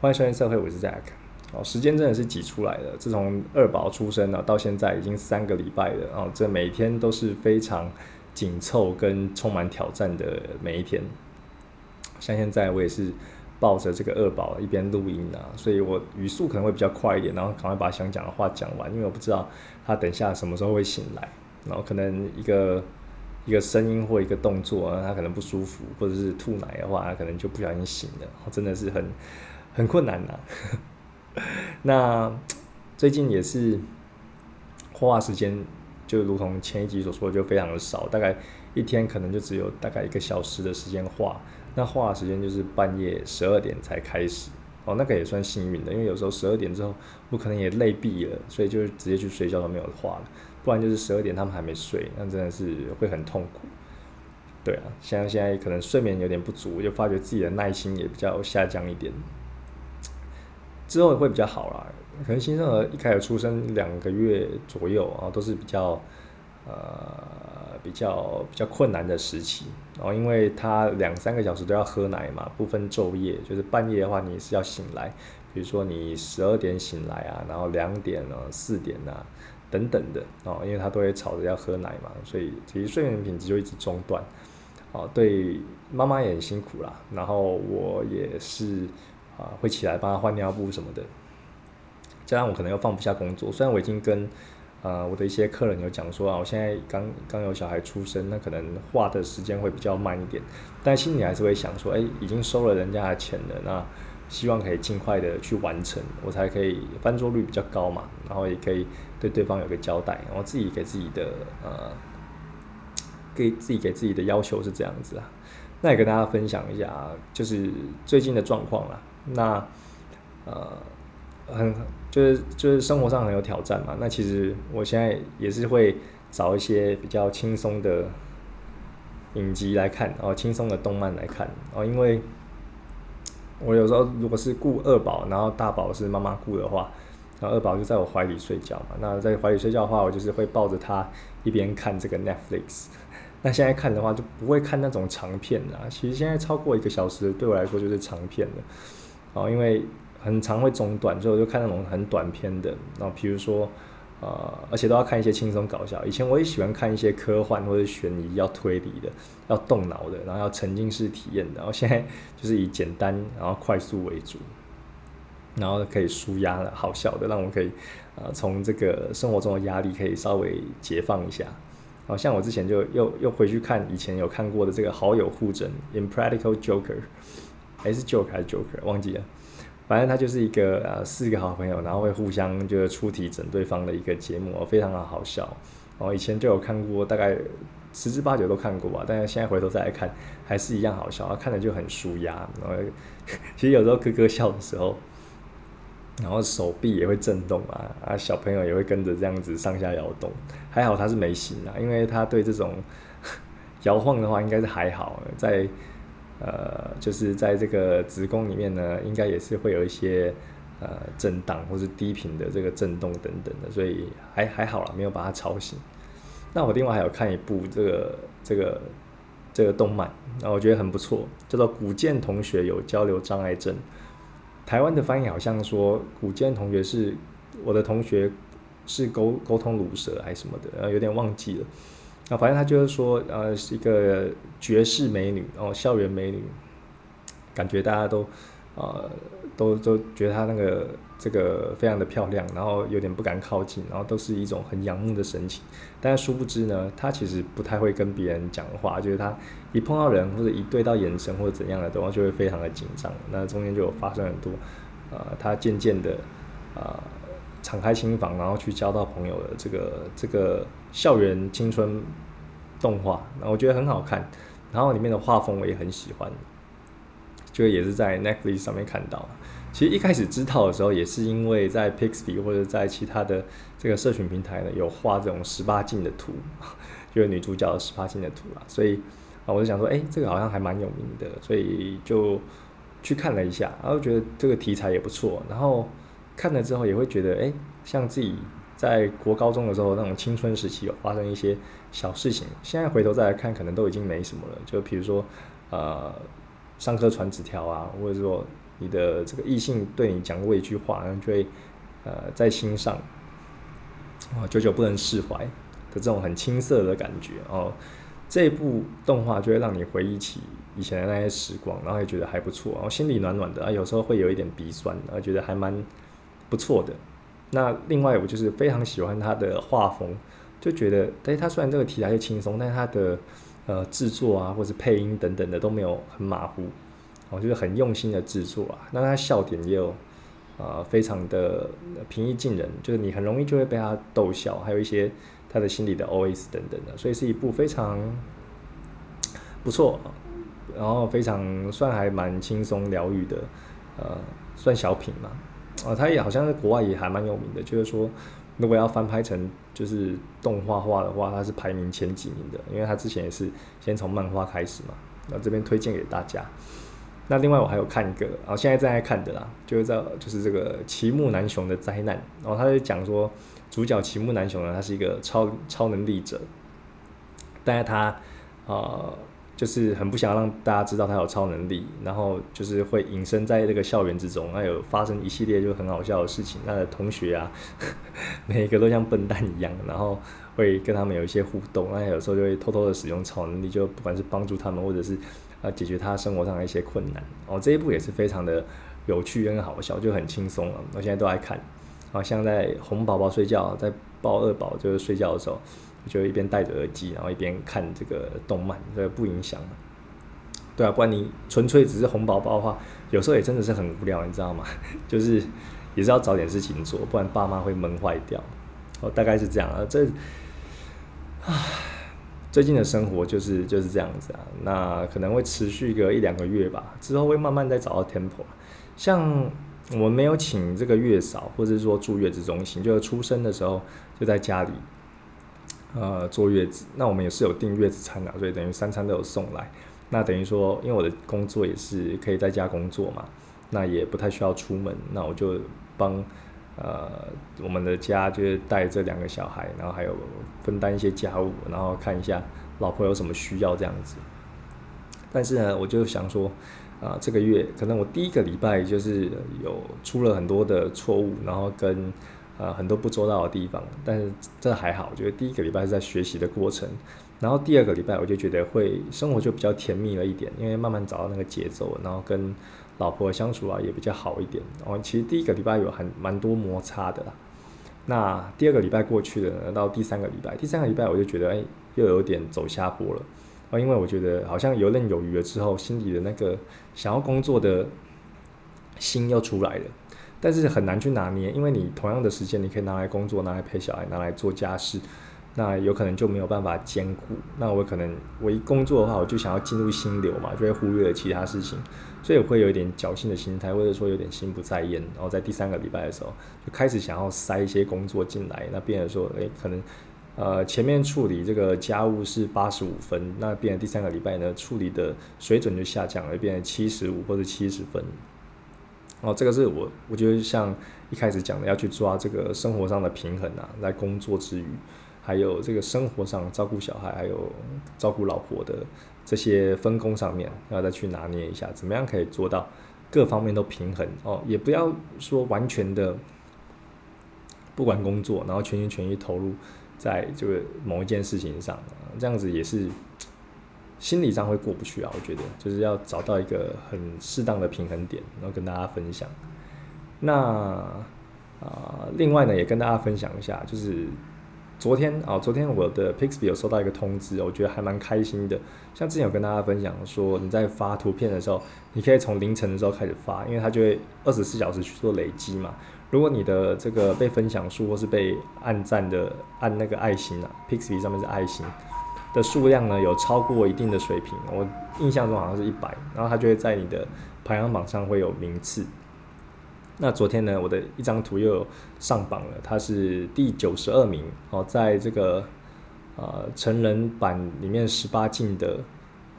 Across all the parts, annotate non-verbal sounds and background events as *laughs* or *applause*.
欢迎收听社会，我是 Zack。哦，时间真的是挤出来的。自从二宝出生了到现在已经三个礼拜了，然后这每天都是非常紧凑跟充满挑战的每一天。像现在我也是抱着这个二宝一边录音啊，所以我语速可能会比较快一点，然后赶快把想讲的话讲完，因为我不知道他等下什么时候会醒来，然后可能一个一个声音或一个动作，他可能不舒服，或者是吐奶的话，他可能就不小心醒了，真的是很很困难呐。*laughs* 那最近也是画画时间，就如同前一集所说的，就非常的少，大概一天可能就只有大概一个小时的时间画。那画的时间就是半夜十二点才开始，哦，那个也算幸运的，因为有时候十二点之后我可能也累毙了，所以就直接去睡觉都没有画了。不然就是十二点他们还没睡，那真的是会很痛苦。对啊，像现在可能睡眠有点不足，就发觉自己的耐心也比较下降一点。之后会比较好啦，可能新生儿一开始出生两个月左右啊，都是比较呃比较比较困难的时期，然后因为他两三个小时都要喝奶嘛，不分昼夜，就是半夜的话你是要醒来，比如说你十二点醒来啊，然后两点呢、四点啊等等的哦，因为他都会吵着要喝奶嘛，所以其实睡眠品质就一直中断，哦，对妈妈也很辛苦啦，然后我也是。啊，会起来帮他换尿布什么的，加上我可能又放不下工作。虽然我已经跟呃我的一些客人有讲说啊，我现在刚刚有小孩出生，那可能画的时间会比较慢一点，但心里还是会想说，哎，已经收了人家的钱了，那希望可以尽快的去完成，我才可以翻桌率比较高嘛，然后也可以对对方有个交代。我自己给自己的呃，给自己给自己的要求是这样子啊，那也跟大家分享一下，就是最近的状况啦。那，呃，很就是就是生活上很有挑战嘛。那其实我现在也是会找一些比较轻松的影集来看，哦，轻松的动漫来看，哦，因为我有时候如果是顾二宝，然后大宝是妈妈顾的话，然后二宝就在我怀里睡觉嘛。那在怀里睡觉的话，我就是会抱着他一边看这个 Netflix。*laughs* 那现在看的话就不会看那种长片啊。其实现在超过一个小时对我来说就是长片了。哦，因为很长会中断，所以我就看那种很短片的。然后比如说，呃，而且都要看一些轻松搞笑。以前我也喜欢看一些科幻或者悬疑、要推理的、要动脑的，然后要沉浸式体验的。然后现在 *laughs* 就是以简单然后快速为主，然后可以舒压的、好笑的，让我可以呃从这个生活中的压力可以稍微解放一下。好像我之前就又又回去看以前有看过的这个好友互整，Impractical Joker。还是 joke 还是 joker 忘记了，反正他就是一个呃四个好朋友，然后会互相就是出题整对方的一个节目，非常的好笑。然后以前就有看过，大概十之八九都看过吧。但是现在回头再来看，还是一样好笑，看着就很舒压。然后 *laughs* 其实有时候咯咯笑的时候，然后手臂也会震动啊，啊小朋友也会跟着这样子上下摇动。还好他是没醒啊，因为他对这种 *laughs* 摇晃的话应该是还好，在。呃，就是在这个子宫里面呢，应该也是会有一些呃震荡或是低频的这个震动等等的，所以还还好了，没有把它吵醒。那我另外还有看一部这个这个这个动漫，那我觉得很不错，叫做《古剑同学有交流障碍症》。台湾的翻译好像说古剑同学是我的同学是沟沟通乳舌还是什么的，呃，有点忘记了。那反正他就是说，呃，是一个绝世美女哦，校园美女，感觉大家都，呃，都都觉得她那个这个非常的漂亮，然后有点不敢靠近，然后都是一种很仰慕的神情。但殊不知呢，她其实不太会跟别人讲话，就是她一碰到人或者一对到眼神或者怎样的，然后就会非常的紧张。那中间就有发生很多，呃，她渐渐的，呃。敞开心房，然后去交到朋友的这个这个校园青春动画，然后我觉得很好看，然后里面的画风我也很喜欢，就也是在 Netflix 上面看到。其实一开始知道的时候，也是因为在 Pixby 或者在其他的这个社群平台呢，有画这种十八禁的图，*laughs* 就是女主角的十八禁的图啦，所以啊，我就想说，哎，这个好像还蛮有名的，所以就去看了一下，然后觉得这个题材也不错，然后。看了之后也会觉得，哎，像自己在国高中的时候那种青春时期有发生一些小事情，现在回头再来看，可能都已经没什么了。就比如说，呃，上课传纸条啊，或者说你的这个异性对你讲过一句话，然后就会呃在心上，哦，久久不能释怀的这种很青涩的感觉哦。这部动画就会让你回忆起以前的那些时光，然后也觉得还不错，然后心里暖暖的啊。有时候会有一点鼻酸，然后觉得还蛮不错的。那另外我就是非常喜欢他的画风，就觉得，哎，他虽然这个题材就轻松，但他的呃制作啊，或者配音等等的都没有很马虎，我觉得很用心的制作啊。那他笑点也有呃非常的平易近人，就是你很容易就会被他逗笑，还有一些。他的心里的 OS 等等的，所以是一部非常不错，然后非常算还蛮轻松疗愈的，呃，算小品嘛，啊，他也好像在国外也还蛮有名的，就是说如果要翻拍成就是动画化的话，他是排名前几名的，因为他之前也是先从漫画开始嘛，那这边推荐给大家。那另外我还有看一个，然后现在正在看的啦，就是在就是这个齐木南雄的灾难，然后他就讲说。主角齐木南雄呢，他是一个超超能力者，但是他呃就是很不想让大家知道他有超能力，然后就是会隐身在这个校园之中，那有发生一系列就很好笑的事情。他的同学啊，*laughs* 每一个都像笨蛋一样，然后会跟他们有一些互动，那有时候就会偷偷的使用超能力，就不管是帮助他们，或者是呃解决他生活上的一些困难。哦，这一部也是非常的有趣跟好笑，就很轻松了。我现在都爱看。好像在哄宝宝睡觉，在抱二宝就是睡觉的时候，就一边戴着耳机，然后一边看这个动漫，这个不影响嘛。对啊，不然你纯粹只是哄宝宝的话，有时候也真的是很无聊，你知道吗？*laughs* 就是也是要找点事情做，不然爸妈会闷坏掉。哦，大概是这样啊。这，啊，最近的生活就是就是这样子啊。那可能会持续个一两个月吧，之后会慢慢再找到 tempo。像。我们没有请这个月嫂，或者是说住月子中心，就是出生的时候就在家里，呃，坐月子。那我们也是有订月子餐的，所以等于三餐都有送来。那等于说，因为我的工作也是可以在家工作嘛，那也不太需要出门。那我就帮呃我们的家就是带这两个小孩，然后还有分担一些家务，然后看一下老婆有什么需要这样子。但是呢，我就想说。啊，这个月可能我第一个礼拜就是有出了很多的错误，然后跟呃很多不周到的地方，但是这还好，我觉得第一个礼拜是在学习的过程，然后第二个礼拜我就觉得会生活就比较甜蜜了一点，因为慢慢找到那个节奏，然后跟老婆相处啊也比较好一点。然后其实第一个礼拜有很蛮多摩擦的，那第二个礼拜过去了，到第三个礼拜，第三个礼拜我就觉得哎又有点走下坡了。啊，因为我觉得好像游刃有余了之后，心里的那个想要工作的心又出来了，但是很难去拿捏，因为你同样的时间，你可以拿来工作，拿来陪小孩，拿来做家事，那有可能就没有办法兼顾。那我可能我一工作的话，我就想要进入心流嘛，就会忽略了其他事情，所以我会有一点侥幸的心态，或者说有点心不在焉，然后在第三个礼拜的时候，就开始想要塞一些工作进来，那变得说，诶，可能。呃，前面处理这个家务是八十五分，那变成第三个礼拜呢，处理的水准就下降了，变成七十五或者七十分。哦，这个是我我觉得像一开始讲的，要去抓这个生活上的平衡啊，在工作之余，还有这个生活上照顾小孩，还有照顾老婆的这些分工上面，要再去拿捏一下，怎么样可以做到各方面都平衡哦，也不要说完全的不管工作，然后全心全意投入。在这个某一件事情上，这样子也是心理上会过不去啊。我觉得就是要找到一个很适当的平衡点，然后跟大家分享。那啊，另外呢，也跟大家分享一下，就是昨天啊，昨天我的 Pixby 有收到一个通知，我觉得还蛮开心的。像之前有跟大家分享说，你在发图片的时候，你可以从凌晨的时候开始发，因为它就会二十四小时去做累积嘛。如果你的这个被分享数或是被按赞的按那个爱心啊，Pixie 上面是爱心的数量呢，有超过一定的水平，我印象中好像是一百，然后它就会在你的排行榜上会有名次。那昨天呢，我的一张图又上榜了，它是第九十二名哦，在这个呃成人版里面十八禁的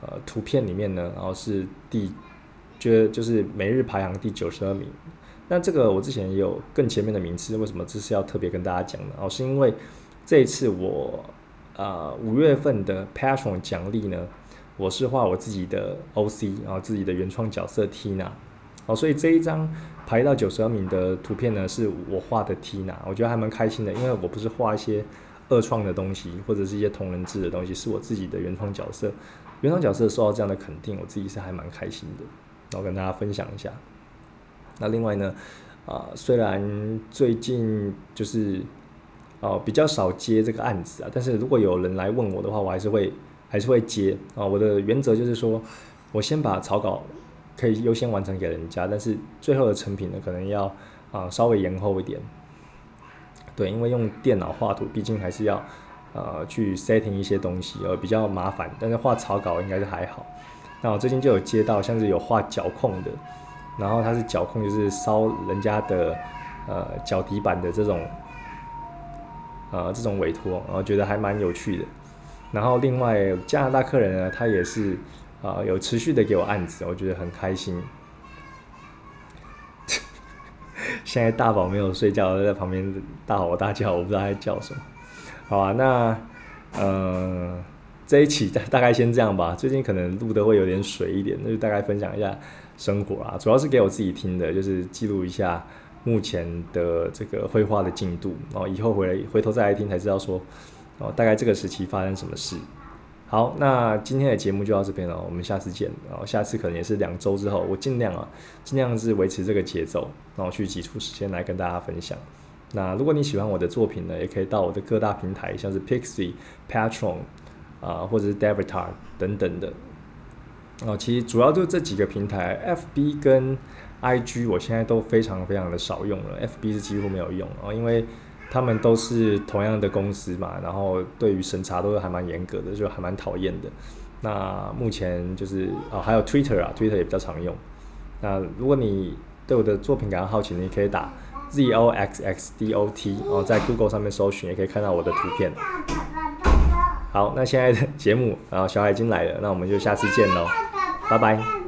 呃图片里面呢，然后是第就就是每日排行第九十二名。那这个我之前也有更前面的名次，为什么这是要特别跟大家讲呢？哦，是因为这一次我啊五月份的 Patron 奖励呢，我是画我自己的 OC，然后自己的原创角色 Tina，哦，所以这一张排到九十二名的图片呢，是我画的 Tina，我觉得还蛮开心的，因为我不是画一些二创的东西，或者是一些同人志的东西，是我自己的原创角色。原创角色受到这样的肯定，我自己是还蛮开心的。然后跟大家分享一下。那另外呢，啊，虽然最近就是哦比较少接这个案子啊，但是如果有人来问我的话，我还是会还是会接啊。我的原则就是说，我先把草稿可以优先完成给人家，但是最后的成品呢，可能要啊稍微延后一点。对，因为用电脑画图，毕竟还是要。呃，去 setting 一些东西，呃，比较麻烦，但是画草稿应该是还好。那我最近就有接到，像是有画脚控的，然后它是脚控，就是烧人家的呃脚底板的这种呃这种委托，然后觉得还蛮有趣的。然后另外加拿大客人呢，他也是啊有持续的给我案子，我觉得很开心。*laughs* 现在大宝没有睡觉，在旁边大吼大叫，我不知道在叫什么。好啊，那呃这一期大大概先这样吧。最近可能录的会有点水一点，那就大概分享一下生活啊，主要是给我自己听的，就是记录一下目前的这个绘画的进度，然后以后回来回头再来听才知道说哦大概这个时期发生什么事。好，那今天的节目就到这边了，我们下次见。然后下次可能也是两周之后，我尽量啊尽量是维持这个节奏，然后去挤出时间来跟大家分享。那如果你喜欢我的作品呢，也可以到我的各大平台，像是 Pixie、Patron 啊，或者是 Devitar 等等的。哦，其实主要就这几个平台，FB 跟 IG 我现在都非常非常的少用了，FB 是几乎没有用哦，因为他们都是同样的公司嘛，然后对于审查都是还蛮严格的，就还蛮讨厌的。那目前就是哦，还有 Twitter 啊，Twitter 也比较常用。那如果你对我的作品感到好奇，你可以打。Z O X X D O T，然后在 Google 上面搜寻，也可以看到我的图片。好，那现在的节目，然后小海已经来了，那我们就下次见喽，拜拜。